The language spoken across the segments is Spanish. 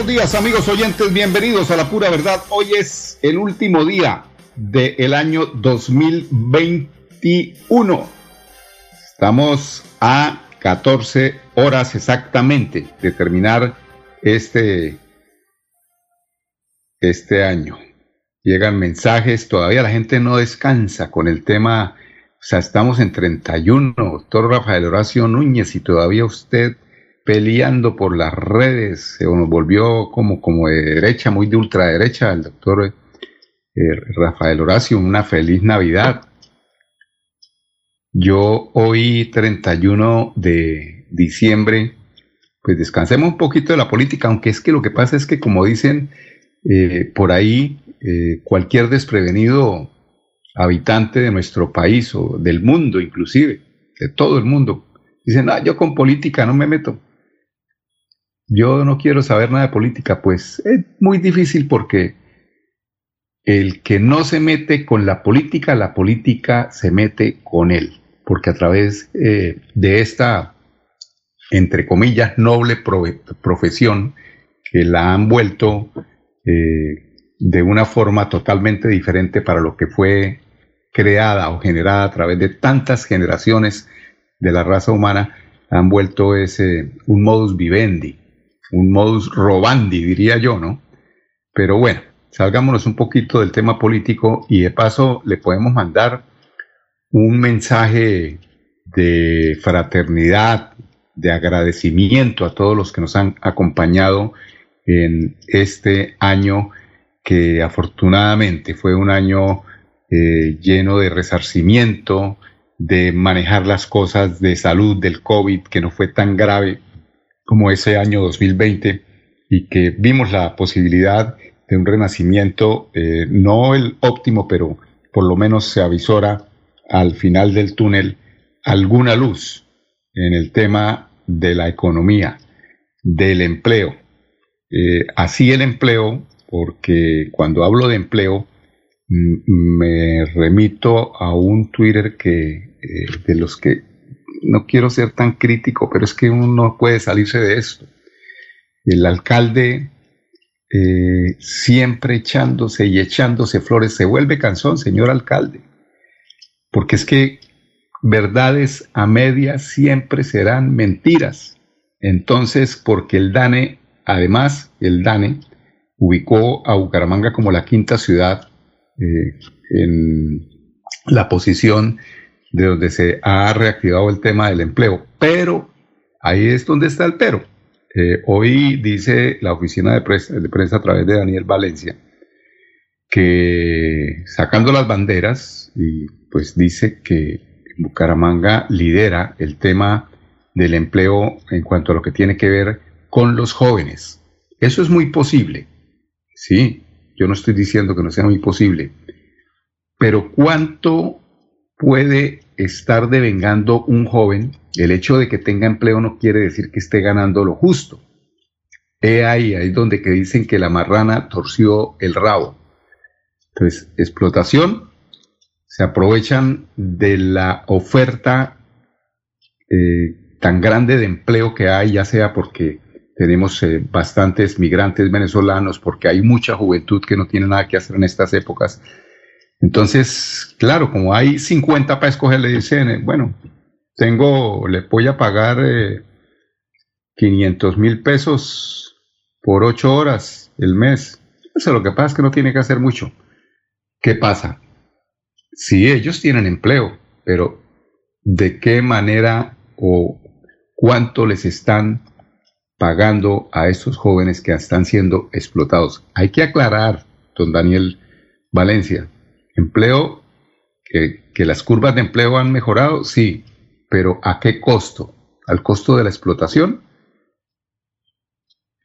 Buenos días amigos oyentes, bienvenidos a la pura verdad. Hoy es el último día del año 2021. Estamos a 14 horas exactamente de terminar este, este año. Llegan mensajes, todavía la gente no descansa con el tema, o sea, estamos en 31, doctor Rafael Horacio Núñez, y todavía usted peleando por las redes, se nos volvió como, como de derecha, muy de ultraderecha, el doctor eh, Rafael Horacio, una feliz Navidad. Yo hoy 31 de diciembre, pues descansemos un poquito de la política, aunque es que lo que pasa es que como dicen eh, por ahí, eh, cualquier desprevenido habitante de nuestro país o del mundo inclusive, de todo el mundo, dicen, ah, yo con política no me meto yo no quiero saber nada de política, pues es muy difícil porque el que no se mete con la política, la política se mete con él, porque a través eh, de esta, entre comillas, noble profesión que la han vuelto eh, de una forma totalmente diferente para lo que fue creada o generada a través de tantas generaciones de la raza humana, han vuelto ese un modus vivendi un modus robandi, diría yo, ¿no? Pero bueno, salgámonos un poquito del tema político y de paso le podemos mandar un mensaje de fraternidad, de agradecimiento a todos los que nos han acompañado en este año que afortunadamente fue un año eh, lleno de resarcimiento, de manejar las cosas de salud del COVID, que no fue tan grave como ese año 2020 y que vimos la posibilidad de un renacimiento, eh, no el óptimo, pero por lo menos se avisora al final del túnel alguna luz en el tema de la economía, del empleo. Eh, así el empleo, porque cuando hablo de empleo, me remito a un Twitter que eh, de los que no quiero ser tan crítico, pero es que uno no puede salirse de esto. El alcalde eh, siempre echándose y echándose flores, se vuelve cansón, señor alcalde, porque es que verdades a medias siempre serán mentiras. Entonces, porque el DANE, además, el DANE ubicó a Bucaramanga como la quinta ciudad eh, en la posición de donde se ha reactivado el tema del empleo. Pero ahí es donde está el pero. Eh, hoy dice la oficina de prensa, de prensa a través de Daniel Valencia que sacando las banderas, y pues dice que Bucaramanga lidera el tema del empleo en cuanto a lo que tiene que ver con los jóvenes. Eso es muy posible, sí, yo no estoy diciendo que no sea muy posible, pero ¿cuánto puede estar devengando un joven, el hecho de que tenga empleo no quiere decir que esté ganando lo justo. He ahí, ahí donde que dicen que la marrana torció el rabo. Entonces, explotación, se aprovechan de la oferta eh, tan grande de empleo que hay, ya sea porque tenemos eh, bastantes migrantes venezolanos, porque hay mucha juventud que no tiene nada que hacer en estas épocas, entonces, claro, como hay 50 para escoger, le dicen, bueno, tengo, le voy a pagar 500 eh, mil pesos por 8 horas el mes. Eso lo que pasa es que no tiene que hacer mucho. ¿Qué pasa? Si ellos tienen empleo, pero ¿de qué manera o cuánto les están pagando a estos jóvenes que están siendo explotados? Hay que aclarar, don Daniel Valencia, Empleo, que, las curvas de empleo han mejorado, sí, pero ¿a qué costo? ¿Al costo de la explotación?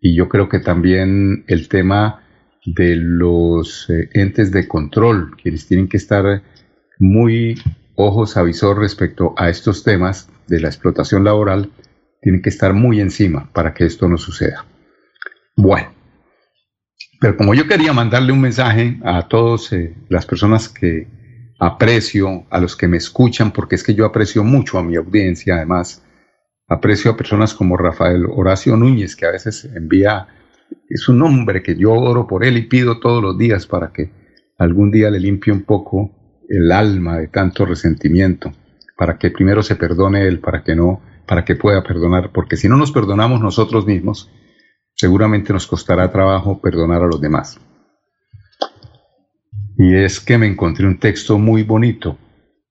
y yo creo que también el tema de los eh, entes de control, quienes tienen que estar muy ojos avisor respecto a estos temas de la explotación laboral, tienen que estar muy encima para que esto no suceda. Bueno, pero como yo quería mandarle un mensaje a todas eh, las personas que aprecio, a los que me escuchan, porque es que yo aprecio mucho a mi audiencia, además, aprecio a personas como Rafael Horacio Núñez, que a veces envía, es un hombre que yo oro por él y pido todos los días para que algún día le limpie un poco el alma de tanto resentimiento, para que primero se perdone él, para que no, para que pueda perdonar, porque si no nos perdonamos nosotros mismos, seguramente nos costará trabajo perdonar a los demás. Y es que me encontré un texto muy bonito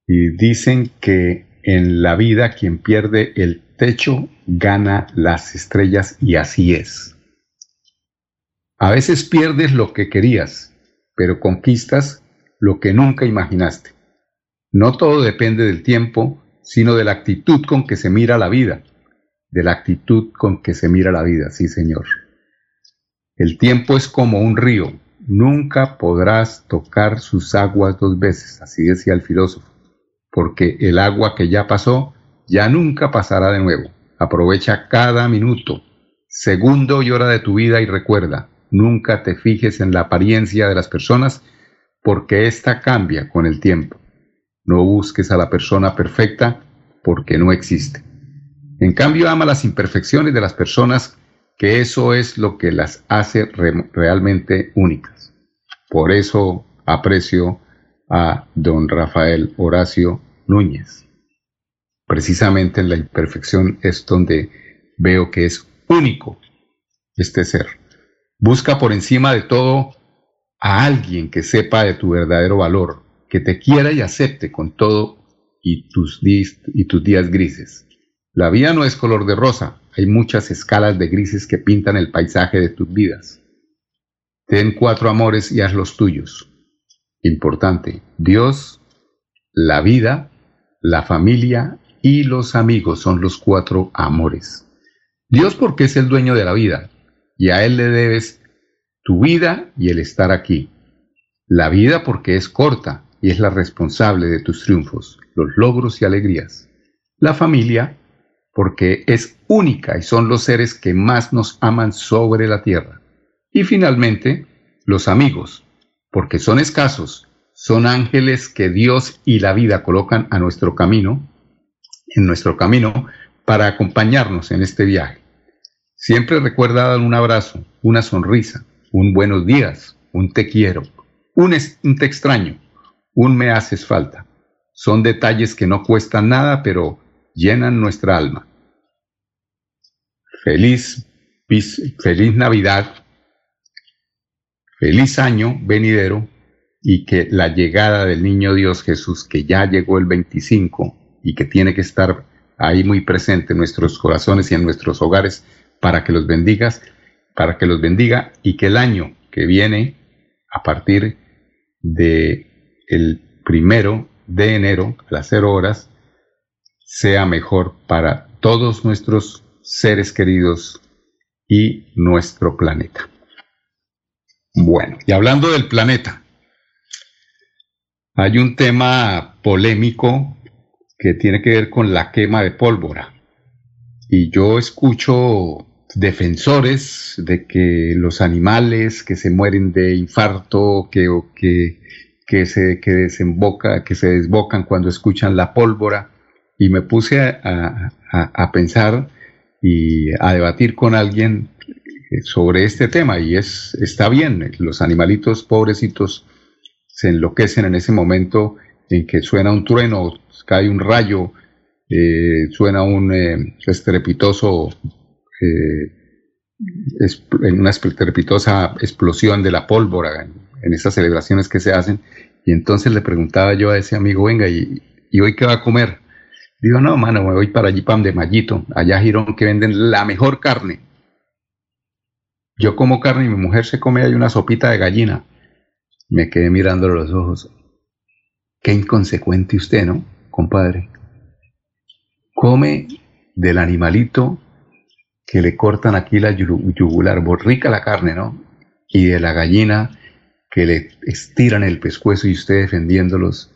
y dicen que en la vida quien pierde el techo gana las estrellas y así es. A veces pierdes lo que querías, pero conquistas lo que nunca imaginaste. No todo depende del tiempo, sino de la actitud con que se mira la vida, de la actitud con que se mira la vida, sí señor. El tiempo es como un río, nunca podrás tocar sus aguas dos veces, así decía el filósofo, porque el agua que ya pasó ya nunca pasará de nuevo. Aprovecha cada minuto, segundo y hora de tu vida y recuerda, nunca te fijes en la apariencia de las personas, porque ésta cambia con el tiempo. No busques a la persona perfecta porque no existe. En cambio, ama las imperfecciones de las personas, que eso es lo que las hace realmente únicas. Por eso aprecio a don Rafael Horacio Núñez. Precisamente en la imperfección es donde veo que es único este ser. Busca por encima de todo a alguien que sepa de tu verdadero valor, que te quiera y acepte con todo y tus, y tus días grises. La vida no es color de rosa, hay muchas escalas de grises que pintan el paisaje de tus vidas. Ten cuatro amores y haz los tuyos. Importante, Dios, la vida, la familia y los amigos son los cuatro amores. Dios porque es el dueño de la vida y a Él le debes tu vida y el estar aquí. La vida porque es corta y es la responsable de tus triunfos, los logros y alegrías. La familia porque es única y son los seres que más nos aman sobre la tierra. Y finalmente, los amigos, porque son escasos, son ángeles que Dios y la vida colocan a nuestro camino, en nuestro camino, para acompañarnos en este viaje. Siempre recuerda dar un abrazo, una sonrisa, un buenos días, un te quiero, un, te extraño, un me haces falta. Son detalles que no cuestan nada, pero llenan nuestra alma. Feliz, feliz Navidad, feliz año venidero y que la llegada del niño Dios Jesús, que ya llegó el 25 y que tiene que estar ahí muy presente en nuestros corazones y en nuestros hogares para que los bendigas, para que los bendiga y que el año que viene, a partir de el primero de enero a las cero horas, sea mejor para todos nuestros seres queridos y nuestro planeta. Bueno, y hablando del planeta, hay un tema polémico que tiene que ver con la quema de pólvora. Y yo escucho defensores de que los animales que se mueren de infarto, que, que, que, se, que, desemboca, que se desbocan cuando escuchan la pólvora, y me puse a, a, pensar y a debatir con alguien sobre este tema, y es, está bien, los animalitos pobrecitos se enloquecen en ese momento en que suena un trueno, cae un rayo, eh, suena un eh, estrepitoso eh, en una estrepitosa explosión de la pólvora en, esas celebraciones que se hacen. Y entonces le preguntaba yo a ese amigo, venga, ¿y, hoy qué va a comer? Digo, no, mano, me voy para allí, pan de Mallito, allá Girón, que venden la mejor carne. Yo como carne y mi mujer se come ahí una sopita de gallina. Me quedé mirándole los ojos. Qué inconsecuente usted, ¿no, compadre? Come del animalito que le cortan aquí la yugular, rica la carne, ¿no? Y de la gallina que le estiran el pescuezo y usted defendiéndolos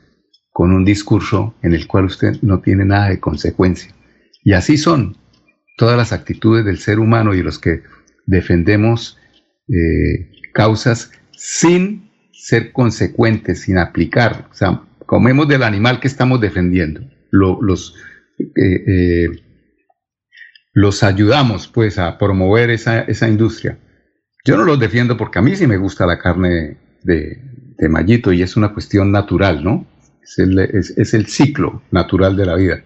con un discurso en el cual usted no tiene nada de consecuencia. Y así son todas las actitudes del ser humano y los que defendemos eh, causas sin ser consecuentes, sin aplicar. O sea, comemos del animal que estamos defendiendo. los, eh, eh, los ayudamos pues a promover esa, industria. Yo no los defiendo porque a mí sí me gusta la carne de, de mallito y es una cuestión natural, ¿no? Es el, ciclo natural de la vida.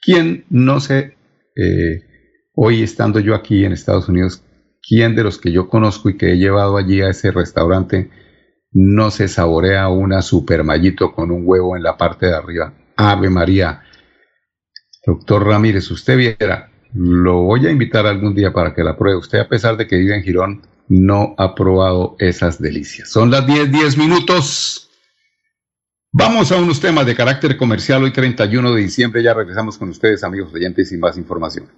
¿Quién no sé, eh, hoy estando yo aquí en Estados Unidos, quién de los que yo conozco y que he llevado allí a ese restaurante no se saborea una super mallito con un huevo en la parte de arriba? Ave María. Doctor Ramírez, usted viera, lo voy a invitar algún día para que la pruebe. Usted, a pesar de que vive en Girón, no ha probado esas delicias. Son las 10, 10 minutos. Vamos a unos temas de carácter comercial. Hoy 31 de diciembre ya regresamos con ustedes, amigos oyentes, sin más información.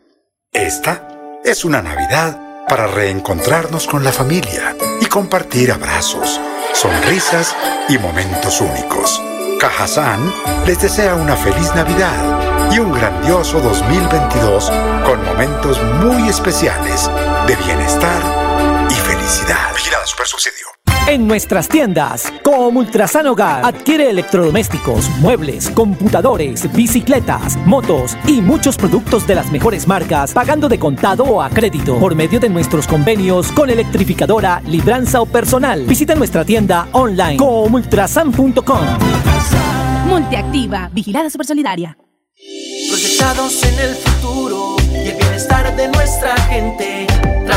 Esta es una Navidad para reencontrarnos con la familia y compartir abrazos, sonrisas y momentos únicos. Cajazán les desea una feliz Navidad y un grandioso 2022 con momentos muy especiales de bienestar y felicidad. Vigilada Super Subsidio. En nuestras tiendas, como Ultrasan Hogar, adquiere electrodomésticos, muebles, computadores, bicicletas, motos y muchos productos de las mejores marcas, pagando de contado o a crédito por medio de nuestros convenios con electrificadora, libranza o personal. Visita nuestra tienda online comultrasan.com. Multiactiva, vigilada super solidaria. Proyectados en el futuro y el bienestar de nuestra gente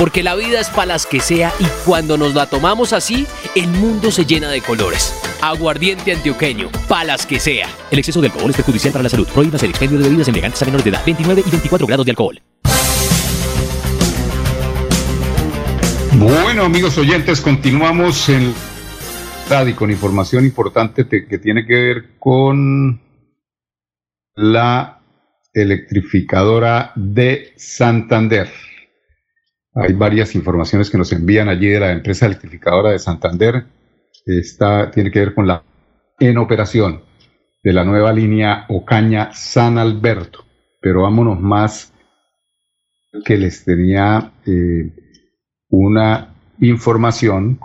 porque la vida es para las que sea y cuando nos la tomamos así, el mundo se llena de colores. Aguardiente antioqueño, palas que sea. El exceso de alcohol es perjudicial para la salud. Prohíbas el expendio de bebidas embriagantes a menores de edad. 29 y 24 grados de alcohol. Bueno, amigos oyentes, continuamos en y con información importante que tiene que ver con la electrificadora de Santander. Hay varias informaciones que nos envían allí de la empresa electrificadora de Santander. Esta tiene que ver con la en operación de la nueva línea Ocaña San Alberto. Pero vámonos más que les tenía eh, una información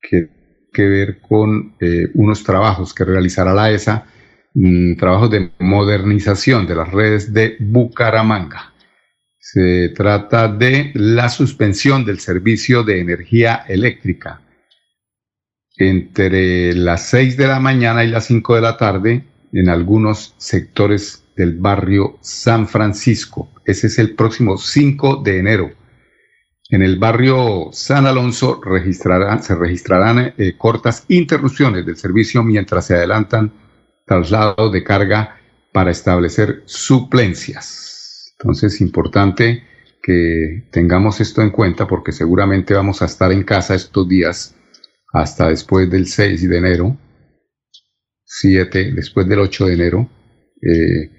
que que ver con eh, unos trabajos que realizará la ESA, mm, trabajos de modernización de las redes de Bucaramanga. Se trata de la suspensión del servicio de energía eléctrica entre las 6 de la mañana y las 5 de la tarde en algunos sectores del barrio San Francisco. Ese es el próximo 5 de enero. En el barrio San Alonso se registrarán eh, cortas interrupciones del servicio mientras se adelantan traslados de carga para establecer suplencias. Entonces, importante que tengamos esto en cuenta porque seguramente vamos a estar en casa estos días hasta después del 6 de enero, 7, después del 8 de enero. Eh,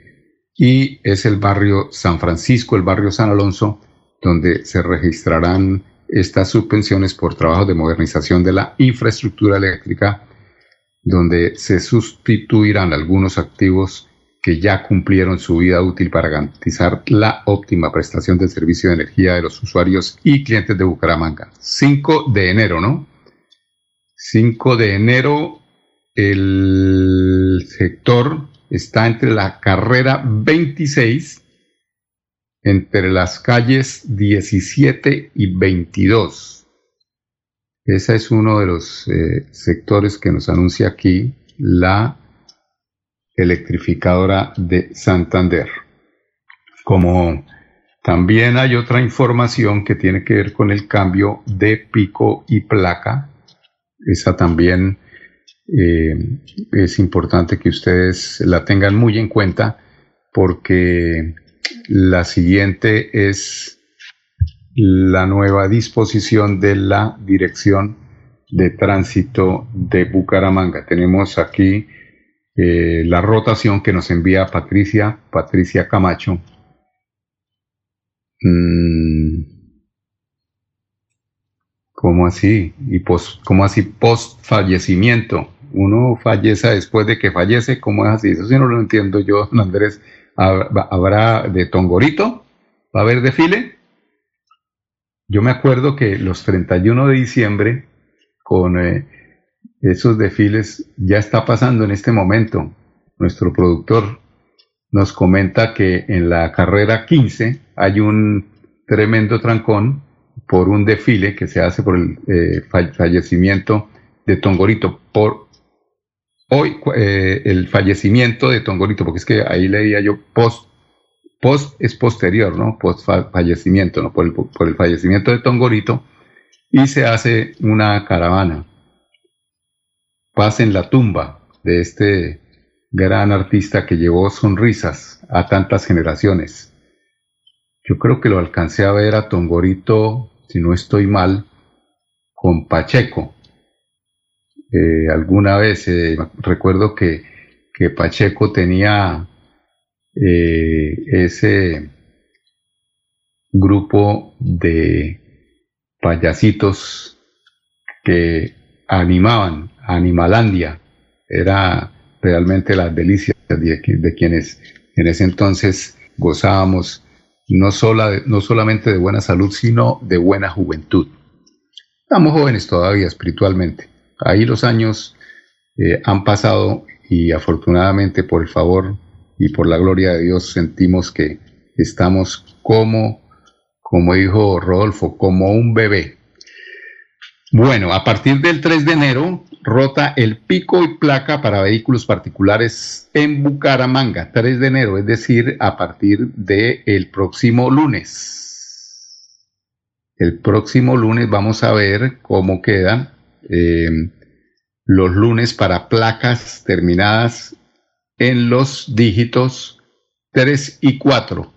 y es el barrio San Francisco, el barrio San Alonso, donde se registrarán estas subvenciones por trabajo de modernización de la infraestructura eléctrica, donde se sustituirán algunos activos que ya cumplieron su vida útil para garantizar la óptima prestación del servicio de energía de los usuarios y clientes de Bucaramanga. 5 de enero, ¿no? 5 de enero, el sector está entre la carrera 26, entre las calles 17 y 22. Ese es uno de los eh, sectores que nos anuncia aquí la electrificadora de Santander. Como también hay otra información que tiene que ver con el cambio de pico y placa, esa también eh, es importante que ustedes la tengan muy en cuenta porque la siguiente es la nueva disposición de la dirección de tránsito de Bucaramanga. Tenemos aquí eh, la rotación que nos envía Patricia, Patricia Camacho. Mm, ¿Cómo así? ¿Y pos, cómo así post fallecimiento? Uno fallece después de que fallece, ¿cómo es así? Eso sí no lo entiendo yo, Andrés. ¿Habrá de Tongorito? ¿Va a haber desfile? Yo me acuerdo que los 31 de diciembre, con eh, esos desfiles ya está pasando en este momento. Nuestro productor nos comenta que en la carrera 15 hay un tremendo trancón por un desfile que se hace por el eh, fallecimiento de Tongorito. Por hoy, eh, el fallecimiento de Tongorito, porque es que ahí leía yo post, post es posterior, ¿no? Post fallecimiento, ¿no? Por el, por el fallecimiento de Tongorito, y se hace una caravana paz en la tumba de este gran artista que llevó sonrisas a tantas generaciones. Yo creo que lo alcancé a ver a Tongorito, si no estoy mal, con Pacheco. Eh, alguna vez eh, recuerdo que, Pacheco tenía eh, ese grupo de payasitos que animaban Animalandia. Era realmente la delicia de, quienes en ese entonces gozábamos no, no solamente de buena salud, sino de buena juventud. Estamos jóvenes todavía espiritualmente. Ahí los años eh, han pasado y afortunadamente por el favor y por la gloria de Dios sentimos que estamos como, como dijo Rodolfo, como un bebé. Bueno, a partir del 3 de enero rota el pico y placa para vehículos particulares en Bucaramanga, 3 de enero, es decir, a partir del el próximo lunes. El próximo lunes vamos a ver cómo quedan em, los lunes para placas terminadas en los dígitos 3 y 4,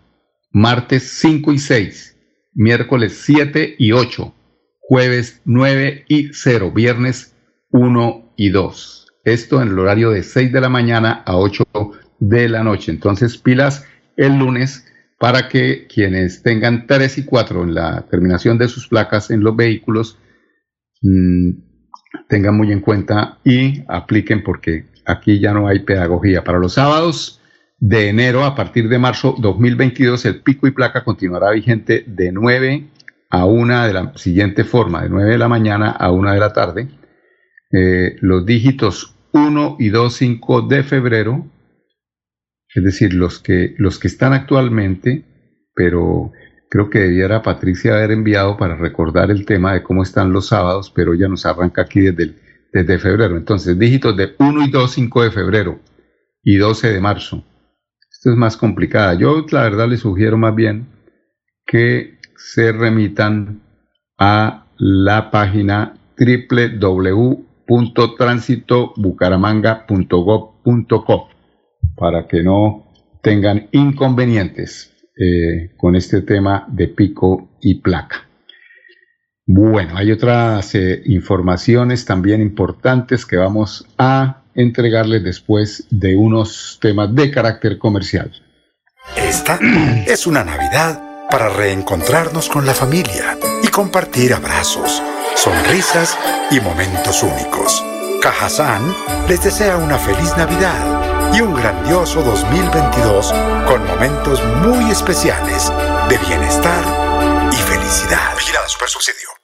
martes 5 y 6, miércoles 7 y 8, jueves 9 y 0, viernes 1 y 2. Esto en el horario de 6 de la mañana a 8 de la noche. Entonces, pilas el lunes para que quienes tengan 3 y 4 en la terminación de sus placas en los vehículos mm, tengan muy en cuenta y apliquen porque aquí ya no hay pedagogía. Para los sábados de enero a partir de marzo 2022 el pico y placa continuará vigente de 9 a 1 de la siguiente forma, de 9 de la mañana a 1 de la tarde eh, los dígitos 1 y 2, 5 de febrero, es decir, los que, los que están actualmente, pero creo que debiera Patricia haber enviado para recordar el tema de cómo están los sábados, pero ya nos arranca aquí desde, desde febrero. Entonces, dígitos de 1 y 2, 5 de febrero y 12 de marzo. Esto es más complicada. Yo la verdad les sugiero más bien que se remitan a la página www bucaramanga.gov.co para que no tengan inconvenientes eh, con este tema de pico y placa. Bueno, hay otras eh, informaciones también importantes que vamos a entregarles después de unos temas de carácter comercial. Esta es una Navidad para reencontrarnos con la familia y compartir abrazos, sonrisas y momentos únicos. Cajazán les desea una feliz Navidad y un grandioso 2022 con momentos muy especiales de bienestar y felicidad. Vigilada Super Subsidio.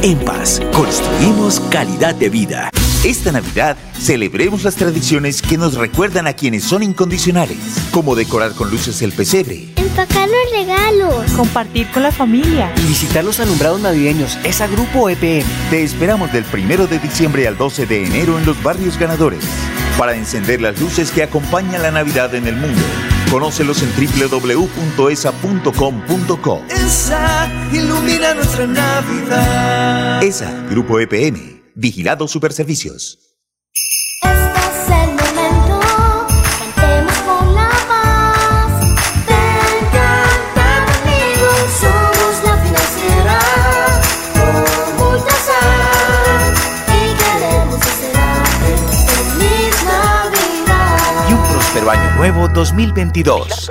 En Paz, construimos calidad de vida. Esta Navidad celebremos las tradiciones que nos recuerdan a quienes son incondicionales, como decorar con luces el pesebre, Empacar los regalos. Compartir con la familia. Y visitar los alumbrados navideños es a Grupo EPM. Te esperamos del 1 de diciembre al 12 de enero en los barrios ganadores para encender las luces que acompañan la Navidad en el mundo. Conócelos en www.esa.com.co. Esa ilumina nuestra Navidad. ESA, Grupo EPM, Vigilado Superservicios. Año nuevo 2022.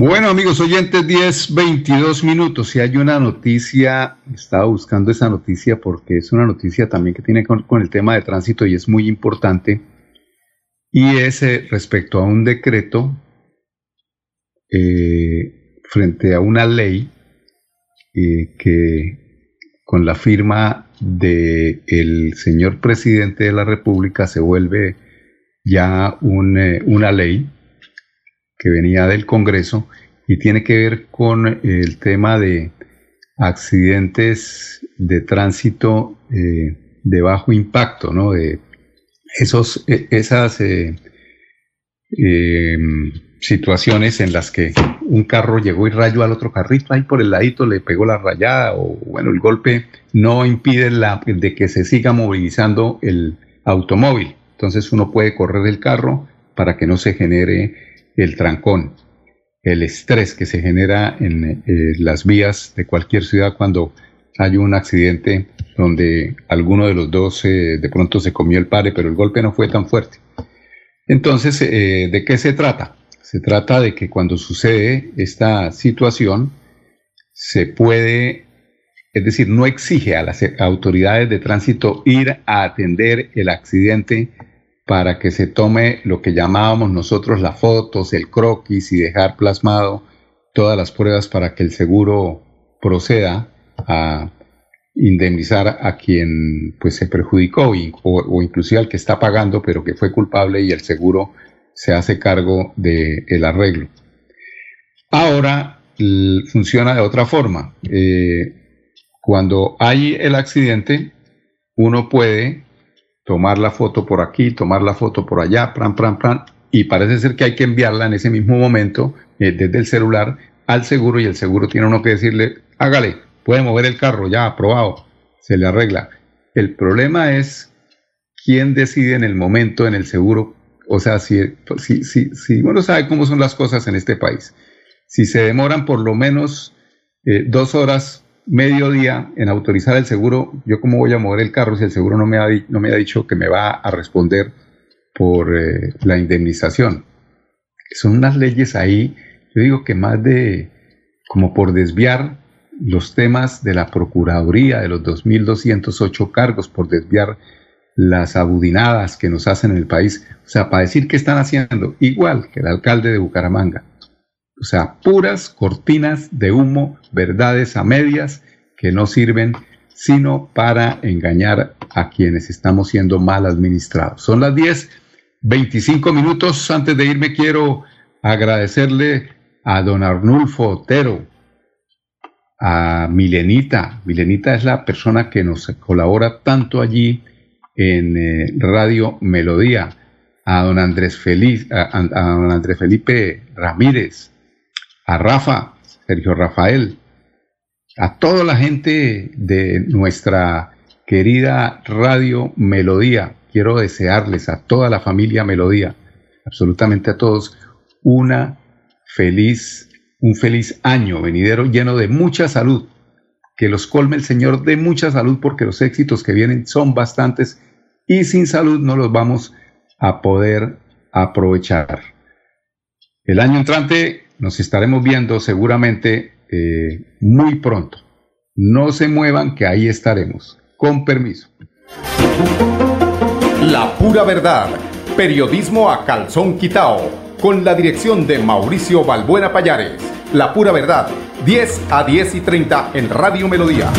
Bueno, amigos oyentes, 10, 22 minutos. Si hay una noticia, estaba buscando esa noticia porque es una noticia también que tiene con, el tema de tránsito y es muy importante. Y es eh, respecto a un decreto eh, frente a una ley eh, que con la firma de el señor presidente de la República se vuelve ya un, eh, una ley que venía del Congreso y tiene que ver con el tema de accidentes de tránsito eh, de bajo impacto, ¿no? De esos, eh, esas eh, eh, situaciones en las que un carro llegó y rayó al otro carrito, ahí por el ladito le pegó la rayada o bueno, el golpe no impide la, de que se siga movilizando el automóvil. Entonces uno puede correr el carro para que no se genere el trancón, el estrés que se genera en eh, las vías de cualquier ciudad cuando hay un accidente donde alguno de los dos eh, de pronto se comió el pare, pero el golpe no fue tan fuerte. Entonces, eh, ¿de qué se trata? Se trata de que cuando sucede esta situación, se puede, es decir, no exige a las autoridades de tránsito ir a atender el accidente para que se tome lo que llamábamos nosotros las fotos, el croquis y dejar plasmado todas las pruebas para que el seguro proceda a indemnizar a quien pues se perjudicó o, o inclusive al que está pagando pero que fue culpable y el seguro se hace cargo del el arreglo. Ahora funciona de otra forma. Eh, cuando hay el accidente, uno puede tomar la foto por aquí, tomar la foto por allá, plan, plan, plan, y parece ser que hay que enviarla en ese mismo momento eh, desde el celular al seguro y el seguro tiene uno que decirle, hágale, puede mover el carro, ya, aprobado, se le arregla. El problema es quién decide en el momento en el seguro, o sea, si, si, si, si uno sabe cómo son las cosas en este país, si se demoran por lo menos eh, dos horas, medio día en autorizar el seguro, yo cómo voy a mover el carro si el seguro no me ha, no me ha dicho que me va a responder por eh, la indemnización. Son unas leyes ahí, yo digo que más de como por desviar los temas de la Procuraduría, de los 2.208 cargos, por desviar las abudinadas que nos hacen en el país. O sea, para decir que están haciendo igual que el alcalde de Bucaramanga. O sea, puras cortinas de humo, verdades a medias que no sirven sino para engañar a quienes estamos siendo mal administrados. Son las 10, 25 minutos. Antes de irme quiero agradecerle a don Arnulfo Otero, a Milenita. Milenita es la persona que nos colabora tanto allí en eh, Radio Melodía, a don Andrés, Feliz, a, don Andrés Felipe Ramírez, a Rafa, Sergio Rafael, a toda la gente de nuestra querida Radio Melodía. Quiero desearles a toda la familia Melodía, absolutamente a todos, una feliz, un feliz año venidero lleno de mucha salud. Que los colme el Señor de mucha salud porque los éxitos que vienen son bastantes y sin salud no los vamos a poder aprovechar. El año entrante nos estaremos viendo seguramente eh, muy pronto. No se muevan que ahí estaremos. Con permiso. La pura verdad. Periodismo a calzón quitao. Con la dirección de Mauricio Balbuena Payares. La pura verdad. 10 a 10 y 30 en Radio Melodía.